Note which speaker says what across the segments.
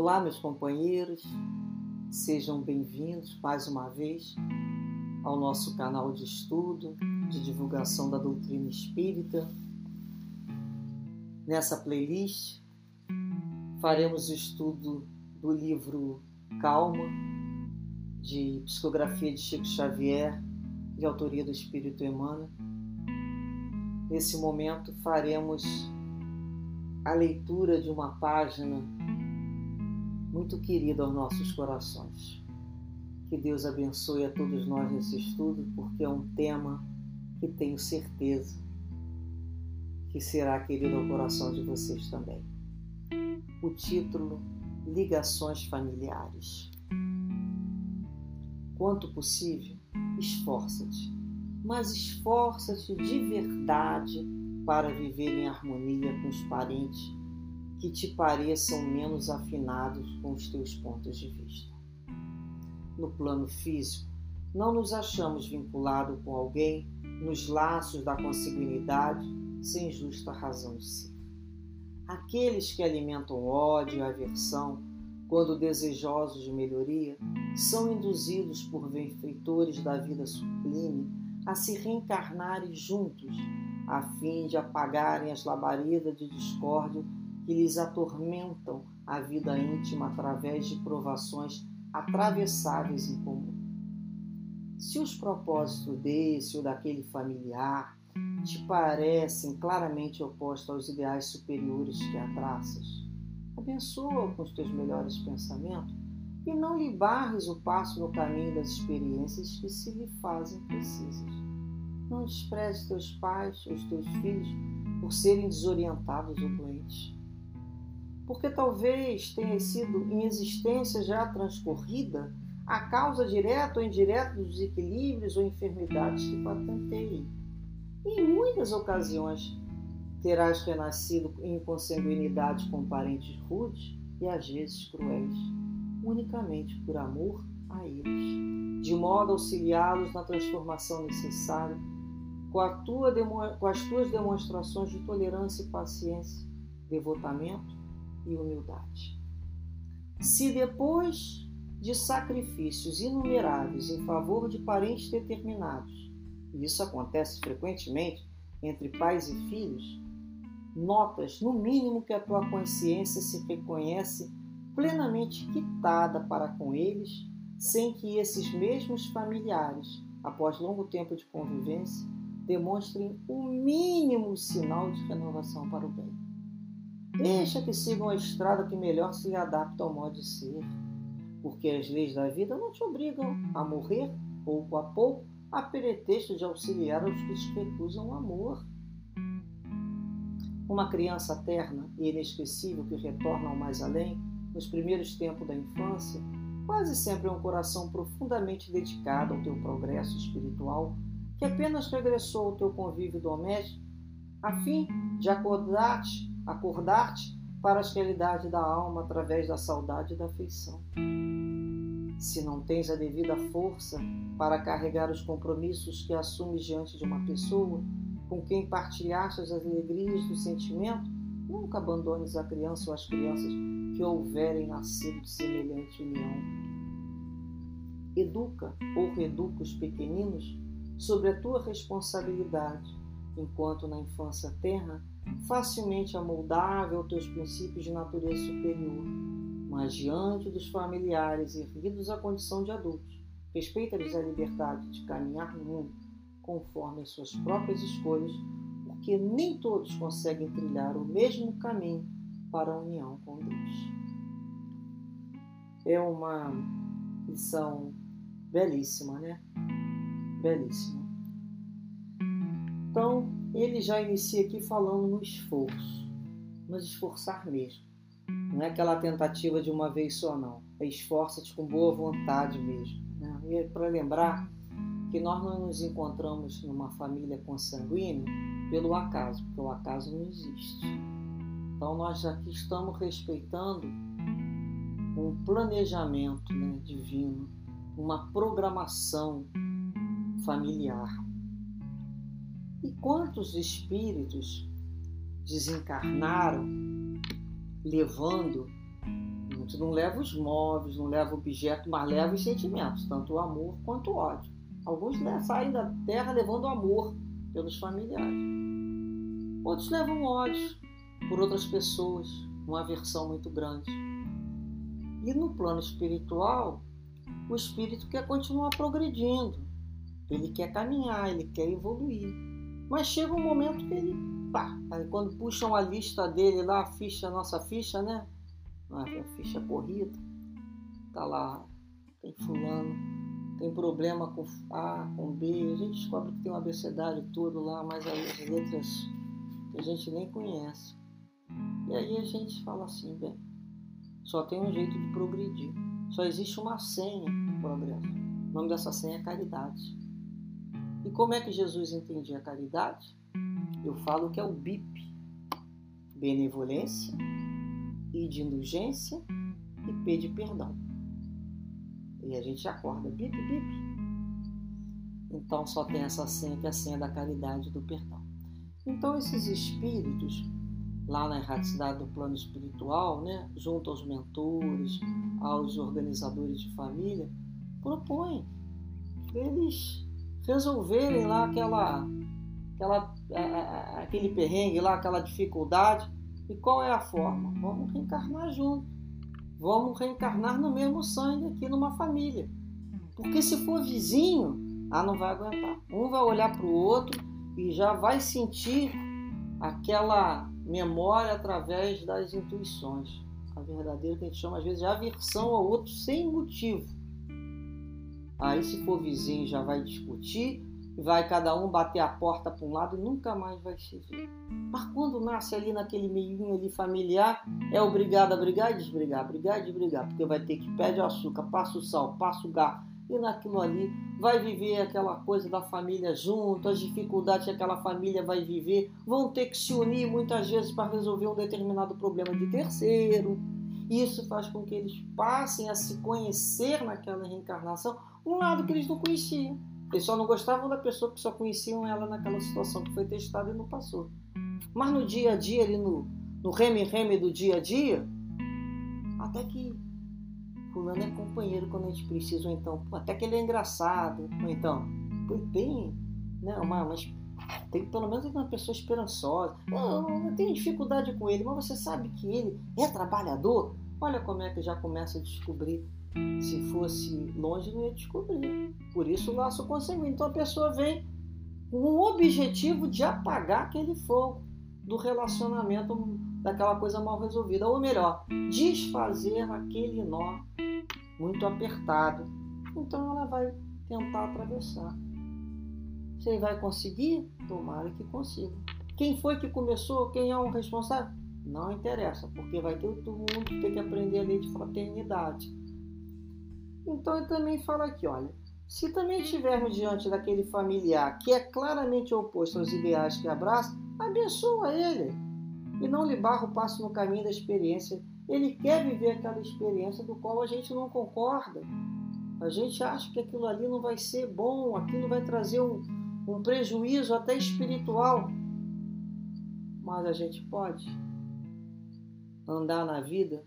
Speaker 1: Olá, meus companheiros, sejam bem-vindos mais uma vez ao nosso canal de estudo, de divulgação da doutrina espírita. Nessa playlist, faremos o estudo do livro Calma, de psicografia de Chico Xavier, de autoria do Espírito Emmanuel. Nesse momento, faremos a leitura de uma página muito querido aos nossos corações. Que Deus abençoe a todos nós nesse estudo, porque é um tema que tenho certeza que será querido ao coração de vocês também. O título Ligações Familiares. Quanto possível, esforça-te, mas esforça-te de verdade para viver em harmonia com os parentes que te pareçam menos afinados com os teus pontos de vista. No plano físico, não nos achamos vinculados com alguém nos laços da consanguinidade sem justa razão de ser. Aqueles que alimentam ódio e aversão, quando desejosos de melhoria, são induzidos por benfeitores da vida sublime a se reencarnarem juntos, a fim de apagarem as labaredas de discórdia que lhes atormentam a vida íntima através de provações atravessáveis em comum. Se os propósitos desse ou daquele familiar te parecem claramente opostos aos ideais superiores que abraças, abençoa com os teus melhores pensamentos e não lhe barres o passo no caminho das experiências que se lhe fazem precisas. Não despreze teus pais ou os teus filhos por serem desorientados ou doentes porque talvez tenha sido em existência já transcorrida a causa direta ou indireta dos desequilíbrios ou enfermidades que patentei. Em muitas ocasiões terás renascido em consanguinidade com parentes rudes e às vezes cruéis, unicamente por amor a eles, de modo a auxiliá-los na transformação necessária, com, tua, com as tuas demonstrações de tolerância e paciência, devotamento e humildade. Se depois de sacrifícios inumeráveis em favor de parentes determinados, e isso acontece frequentemente entre pais e filhos, notas, no mínimo, que a tua consciência se reconhece plenamente quitada para com eles, sem que esses mesmos familiares, após longo tempo de convivência, demonstrem o mínimo sinal de renovação para o bem. Deixa que sigam a estrada que melhor se adapta ao modo de ser, porque as leis da vida não te obrigam a morrer pouco a pouco a pretexto de auxiliar os que te recusam o amor. Uma criança terna e inesquecível que retorna ao mais além, nos primeiros tempos da infância, quase sempre é um coração profundamente dedicado ao teu progresso espiritual, que apenas regressou ao teu convívio doméstico, a fim de acordar-te acordar-te para as realidades da alma através da saudade e da afeição. Se não tens a devida força para carregar os compromissos que assumes diante de uma pessoa com quem partilhaste as alegrias do sentimento, nunca abandones a criança ou as crianças que houverem nascido de semelhante união. Educa ou reeduca os pequeninos sobre a tua responsabilidade, enquanto na infância terra facilmente amoldável aos teus princípios de natureza superior, mas diante dos familiares erguidos à condição de adultos, respeita-lhes a liberdade de caminhar no mundo conforme as suas próprias escolhas, porque nem todos conseguem trilhar o mesmo caminho para a união com Deus. É uma lição belíssima, né? Belíssima. Então, ele já inicia aqui falando no esforço, nos esforçar mesmo. Não é aquela tentativa de uma vez só, não. É esforça-te com boa vontade mesmo. Né? E é para lembrar que nós não nos encontramos numa família consanguínea pelo acaso, porque o acaso não existe. Então nós aqui estamos respeitando um planejamento né, divino, uma programação familiar. E quantos espíritos desencarnaram levando não leva os móveis, não leva objeto, mas leva os sentimentos, tanto o amor quanto o ódio. Alguns saem da terra levando amor pelos familiares. Outros levam ódio por outras pessoas, uma aversão muito grande. E no plano espiritual, o espírito quer continuar progredindo, ele quer caminhar, ele quer evoluir. Mas chega um momento que ele, pá, aí quando puxam a lista dele lá, a ficha, a nossa ficha, né? A ficha corrida, tá lá, tem fulano, tem problema com A, com B, a gente descobre que tem um abecedário todo lá, mas aí as letras que a gente nem conhece. E aí a gente fala assim, bem, só tem um jeito de progredir. Só existe uma senha para progresso. O nome dessa senha é caridade. E como é que Jesus entendia a caridade? Eu falo que é o BIP. Benevolência, I de indulgência e P de perdão. E a gente acorda, bip, bip. Então só tem essa senha que é a senha da caridade e do perdão. Então esses espíritos, lá na erraticidade do plano espiritual, né, junto aos mentores, aos organizadores de família, propõem eles resolverem lá aquela, aquela, aquele perrengue lá, aquela dificuldade. E qual é a forma? Vamos reencarnar junto. Vamos reencarnar no mesmo sangue aqui numa família. Porque se for vizinho, ah, não vai aguentar. Um vai olhar para o outro e já vai sentir aquela memória através das intuições. A verdadeira que a gente chama às vezes de aversão ao outro sem motivo. Aí se for vizinho já vai discutir, vai cada um bater a porta para um lado e nunca mais vai se ver. Mas quando nasce ali naquele meio ali familiar, é obrigado a brigar e desbrigar, brigar e desbrigar, porque vai ter que pede o açúcar, passa o sal, passa o garfo, e naquilo ali vai viver aquela coisa da família junto, as dificuldades que aquela família vai viver, vão ter que se unir muitas vezes para resolver um determinado problema de terceiro. Isso faz com que eles passem a se conhecer naquela reencarnação, um lado que eles não conheciam. Eles só não gostavam da pessoa que só conheciam ela naquela situação que foi testada e não passou. Mas no dia a dia, ali no, no reme-reme do dia a dia, até que fulano é companheiro quando a gente precisa, ou então, até que ele é engraçado, ou então, tem, né, uma, mas tem pelo menos uma pessoa esperançosa. Eu, eu tenho dificuldade com ele, mas você sabe que ele é trabalhador. Olha como é que já começa a descobrir. Se fosse longe, não ia descobrir. Por isso o laço consanguíneo. Então a pessoa vem com o objetivo de apagar aquele fogo do relacionamento, daquela coisa mal resolvida. Ou melhor, desfazer aquele nó muito apertado. Então ela vai tentar atravessar. Você vai conseguir? Tomara que consiga. Quem foi que começou? Quem é o responsável? Não interessa, porque vai ter todo mundo que tem que aprender a lei de fraternidade. Então ele também fala aqui, olha, se também estivermos diante daquele familiar que é claramente oposto aos ideais que abraça, abençoa ele e não lhe barra o passo no caminho da experiência ele quer viver aquela experiência do qual a gente não concorda. A gente acha que aquilo ali não vai ser bom, aquilo vai trazer um, um prejuízo até espiritual. Mas a gente pode andar na vida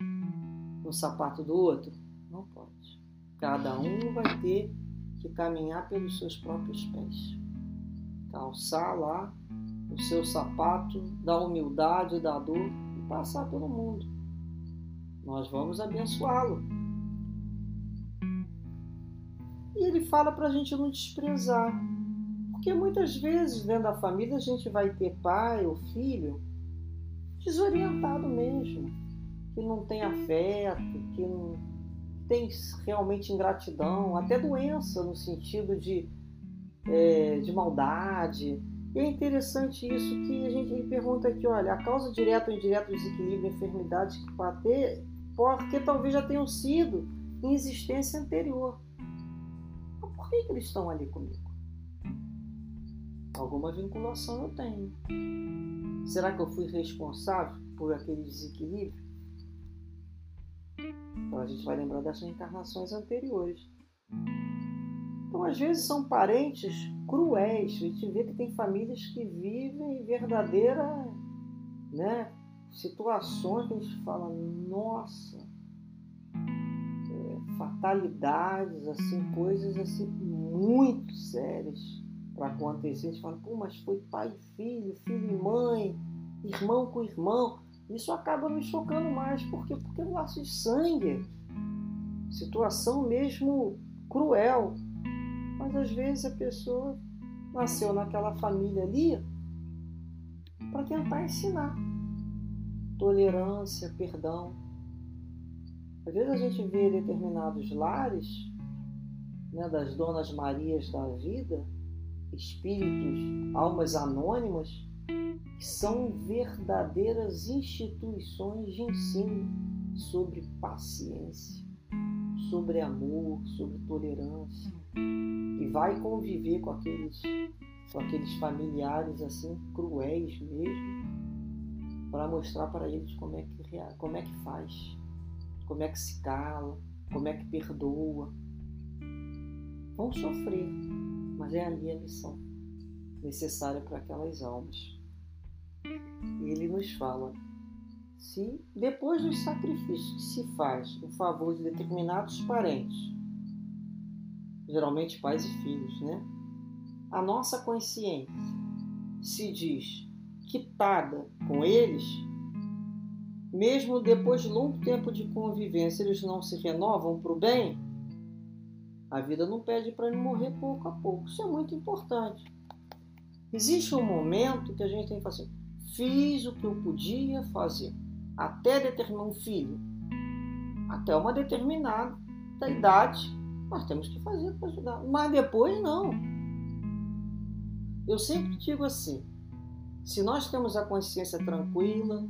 Speaker 1: no sapato do outro? Não pode. Cada um vai ter que caminhar pelos seus próprios pés. Calçar lá o seu sapato da humildade, da dor e passar pelo mundo nós vamos abençoá-lo. E ele fala para a gente não desprezar. Porque muitas vezes, dentro da família, a gente vai ter pai ou filho desorientado mesmo, que não tem afeto, que não tem realmente ingratidão, até doença no sentido de, é, de maldade. E é interessante isso que a gente pergunta aqui, olha, a causa direta ou indireta do desequilíbrio e enfermidades que ter porque talvez já tenham sido em existência anterior. Mas por que eles estão ali comigo? Alguma vinculação eu tenho. Será que eu fui responsável por aquele desequilíbrio? Então a gente vai lembrar dessas encarnações anteriores. Então, às vezes, são parentes cruéis. A gente vê que tem famílias que vivem verdadeira né, situações que a gente fala, nossa, fatalidades, assim, coisas assim muito sérias para acontecer. A gente fala, pô, mas foi pai e filho, filho e mãe, irmão com irmão. Isso acaba me chocando mais, porque porque é um laço de sangue. Situação mesmo cruel. Mas às vezes a pessoa nasceu naquela família ali para tentar ensinar tolerância, perdão. Às vezes a gente vê determinados lares, né, das donas Marias da vida, espíritos, almas anônimas, que são verdadeiras instituições de ensino sobre paciência, sobre amor, sobre tolerância, e vai conviver com aqueles, com aqueles familiares assim cruéis mesmo, para mostrar para eles como é que como é que faz como é que se cala, como é que perdoa. Vão sofrer, mas é ali a lição necessária para aquelas almas. E ele nos fala: se depois dos sacrifícios que se faz em favor de determinados parentes, geralmente pais e filhos, né? A nossa consciência se diz quitada com eles, mesmo depois de longo tempo de convivência, eles não se renovam para o bem, a vida não pede para ele morrer pouco a pouco. Isso é muito importante. Existe um momento que a gente tem que fazer. Fiz o que eu podia fazer. Até determinar um filho. Até uma determinada idade, nós temos que fazer para ajudar. Mas depois não. Eu sempre digo assim: se nós temos a consciência tranquila,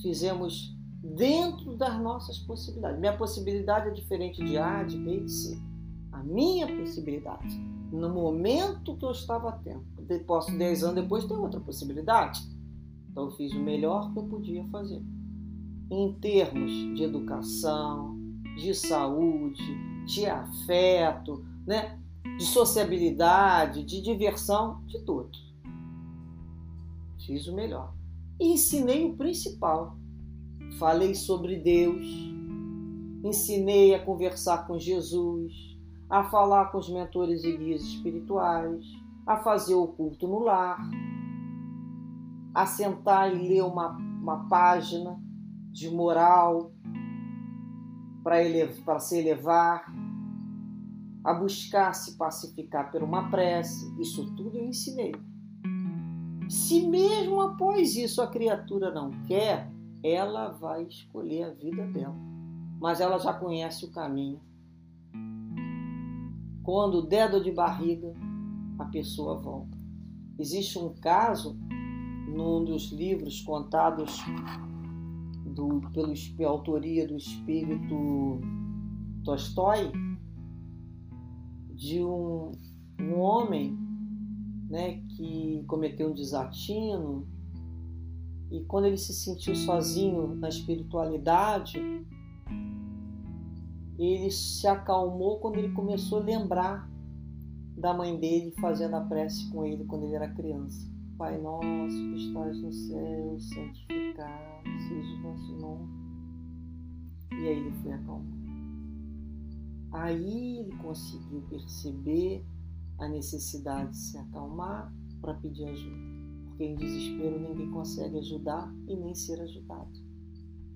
Speaker 1: fizemos dentro das nossas possibilidades. Minha possibilidade é diferente de A, de B de C. A minha possibilidade, no momento que eu estava tendo, posso 10 anos depois ter outra possibilidade. Então eu fiz o melhor que eu podia fazer. Em termos de educação, de saúde, de afeto, né? de sociabilidade, de diversão, de tudo. Fiz o melhor e ensinei o principal. Falei sobre Deus, ensinei a conversar com Jesus, a falar com os mentores e guias espirituais, a fazer o culto no lar, a sentar e ler uma, uma página de moral para se elevar, a buscar se pacificar por uma prece. Isso tudo eu ensinei. Se mesmo após isso a criatura não quer, ela vai escolher a vida dela. Mas ela já conhece o caminho. Quando der dor de barriga, a pessoa volta. Existe um caso num dos livros contados do, pelo, pela autoria do espírito Tolstói, de um, um homem né, que cometeu um desatino e quando ele se sentiu sozinho na espiritualidade, ele se acalmou quando ele começou a lembrar da mãe dele fazendo a prece com ele quando ele era criança. Pai nosso que estás no céu, santificado seja o vosso nome. E aí ele foi acalmado. Aí ele conseguiu perceber a necessidade de se acalmar para pedir ajuda. Porque em desespero ninguém consegue ajudar e nem ser ajudado.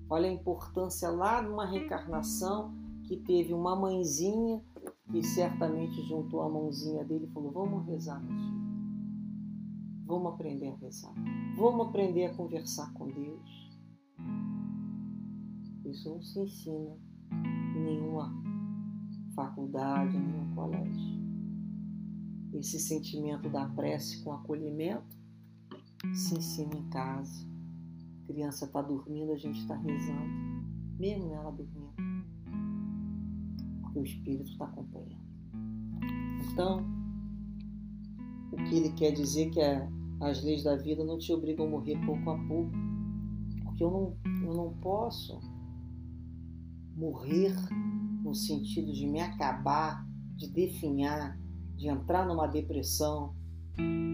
Speaker 1: Olha a importância lá numa reencarnação que teve uma mãezinha que certamente juntou a mãozinha dele e falou: Vamos rezar, meu filho. Vamos aprender a rezar. Vamos aprender a conversar com Deus. Isso não se ensina em nenhuma faculdade, em nenhum colégio esse sentimento da prece com acolhimento se ensina em casa. A criança está dormindo, a gente está rezando, mesmo ela dormindo, porque o Espírito está acompanhando. Então, o que ele quer dizer que é, as leis da vida não te obrigam a morrer pouco a pouco, porque eu não, eu não posso morrer no sentido de me acabar, de definhar, de entrar numa depressão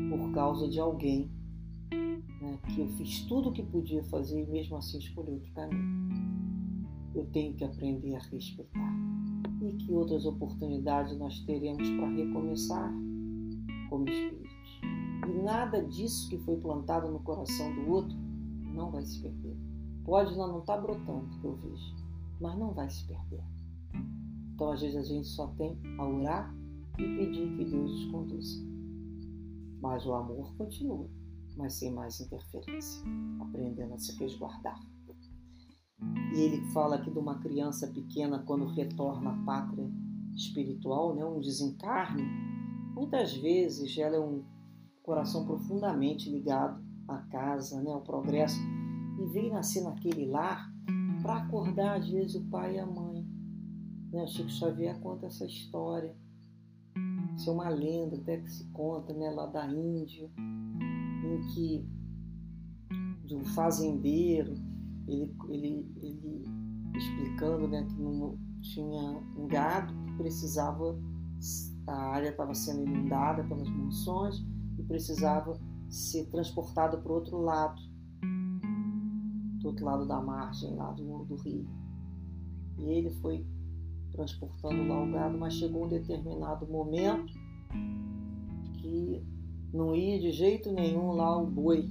Speaker 1: por causa de alguém né, que eu fiz tudo o que podia fazer e mesmo assim escolhi outro caminho. Eu tenho que aprender a respeitar. e que outras oportunidades nós teremos para recomeçar como espíritos. E nada disso que foi plantado no coração do outro não vai se perder. Pode não estar tá brotando, que eu vejo, mas não vai se perder. Então, às vezes, a gente só tem a orar e pedir que Deus os conduza. Mas o amor continua, mas sem mais interferência, aprendendo a se resguardar. E ele fala aqui de uma criança pequena quando retorna à pátria espiritual, né, um desencarne. Muitas vezes ela é um coração profundamente ligado à casa, né, ao progresso, e vem nascer naquele lar para acordar às vezes o pai e a mãe. Né? Chico Xavier conta essa história. Isso é uma lenda até que se conta né, lá da Índia, em que um fazendeiro ele, ele, ele explicando né, que não tinha um gado que precisava, a área estava sendo inundada pelas monções e precisava ser transportada para o outro lado, do outro lado da margem lá do, do rio. E ele foi transportando lá o gado, mas chegou um determinado momento que não ia de jeito nenhum lá o boi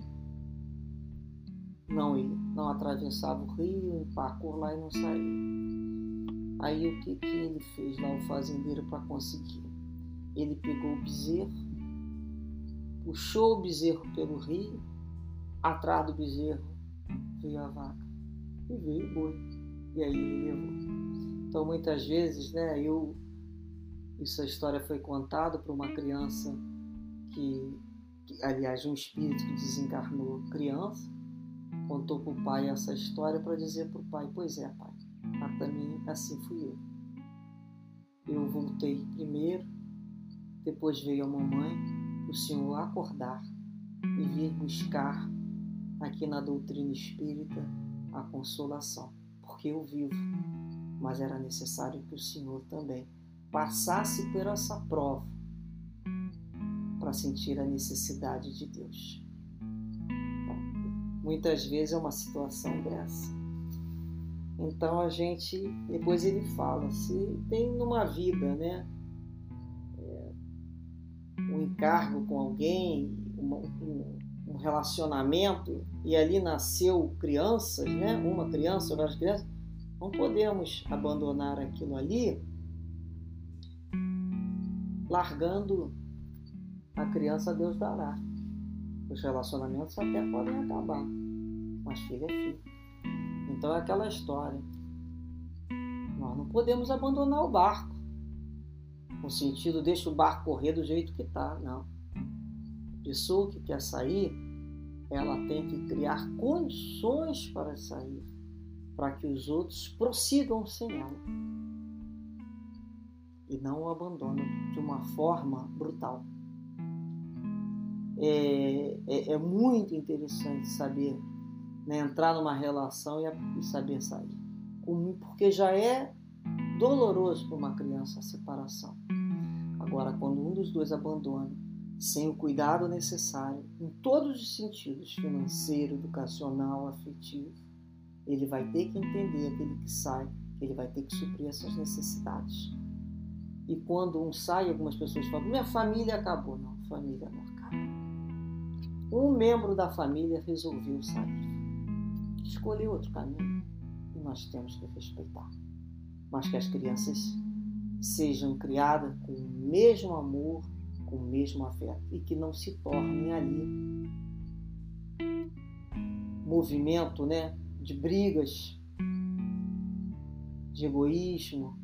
Speaker 1: não ia, não atravessava o rio, empacou lá e não saía. Aí o que, que ele fez lá, o fazendeiro, para conseguir? Ele pegou o bezerro, puxou o bezerro pelo rio, atrás do bezerro veio a vaca e veio o boi. E aí ele levou. Então muitas vezes, né, eu essa história foi contada para uma criança que, que, aliás, um espírito que desencarnou criança, contou para o pai essa história para dizer para o pai: Pois é, pai, mas também assim fui eu. Eu voltei primeiro, depois veio a mamãe, o senhor acordar e vir buscar aqui na doutrina espírita a consolação, porque eu vivo, mas era necessário que o senhor também passasse por essa prova para sentir a necessidade de Deus. Muitas vezes é uma situação dessa. Então a gente, depois ele fala, se tem numa vida, né, é, um encargo com alguém, um, um, relacionamento, e ali nasceu crianças, né, uma criança ou várias crianças, não podemos abandonar aquilo ali, largando a criança Deus dará. Os relacionamentos até podem acabar, mas filho é filho. Então é aquela história. Nós não podemos abandonar o barco. No sentido, deixa o barco correr do jeito que está, não. A pessoa que quer sair, ela tem que criar condições para sair, para que os outros prossigam sem ela. E não o abandonam de uma forma brutal é, é, é muito interessante saber né, entrar numa relação e, e saber sair. Porque já é doloroso para uma criança a separação. Agora, quando um dos dois abandona, sem o cuidado necessário, em todos os sentidos financeiro, educacional, afetivo, ele vai ter que entender aquele que sai, que ele vai ter que suprir essas necessidades. E quando um sai, algumas pessoas falam: minha família acabou. Não, família não um membro da família resolveu sair. Escolheu outro caminho e nós temos que respeitar. Mas que as crianças sejam criadas com o mesmo amor, com o mesmo afeto e que não se tornem ali movimento né, de brigas, de egoísmo,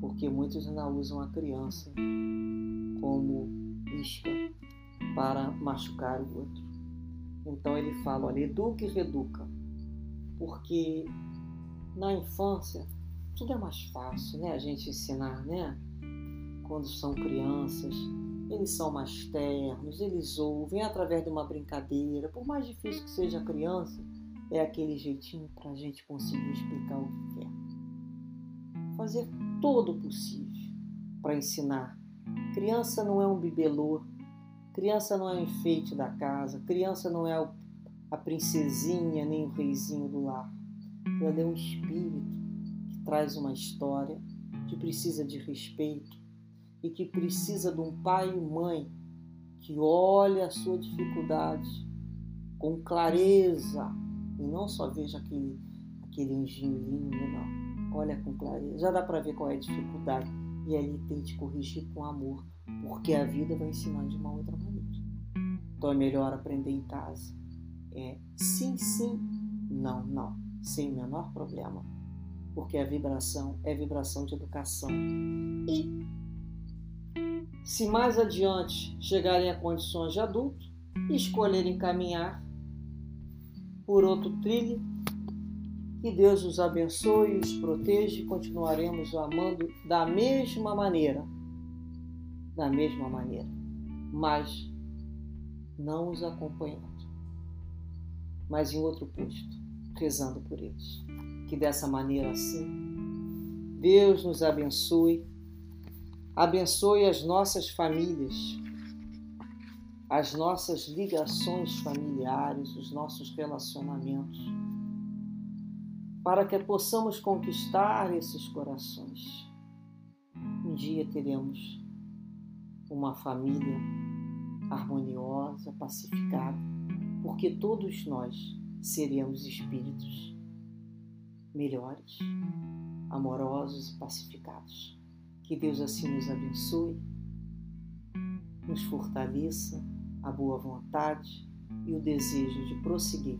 Speaker 1: porque muitos ainda usam a criança como isca para machucar o outro. Então ele fala, olha, educa e reeduca, porque na infância tudo é mais fácil, né? A gente ensinar, né? Quando são crianças, eles são mais ternos, eles ouvem através de uma brincadeira. Por mais difícil que seja a criança, é aquele jeitinho para a gente conseguir explicar o que quer. Fazer todo o possível para ensinar. Criança não é um bibelô, Criança não é enfeite da casa, criança não é a princesinha nem o reizinho do lar. Ela é um espírito que traz uma história que precisa de respeito e que precisa de um pai e mãe que olhe a sua dificuldade com clareza e não só veja aquele, aquele anjinho lindo, não. Olha com clareza. Já dá para ver qual é a dificuldade e ali tente corrigir com amor, porque a vida vai ensinar de uma outra maneira. Então é melhor aprender em casa. É sim, sim, não, não, sem o menor problema, porque a vibração é vibração de educação. E se mais adiante chegarem a condições de adulto escolherem caminhar por outro trilho, que Deus os abençoe os proteja e continuaremos amando da mesma maneira. Da mesma maneira. Mas não os acompanhando, mas em outro posto, rezando por eles. Que dessa maneira assim, Deus nos abençoe Abençoe as nossas famílias, as nossas ligações familiares, os nossos relacionamentos, para que possamos conquistar esses corações. Um dia teremos uma família harmoniosa, pacificada, porque todos nós seremos espíritos melhores, amorosos e pacificados. Que Deus assim nos abençoe, nos fortaleça a boa vontade e o desejo de prosseguir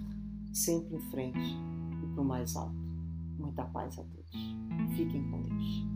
Speaker 1: sempre em frente e para o mais alto. Muita paz a todos. Fiquem com Deus.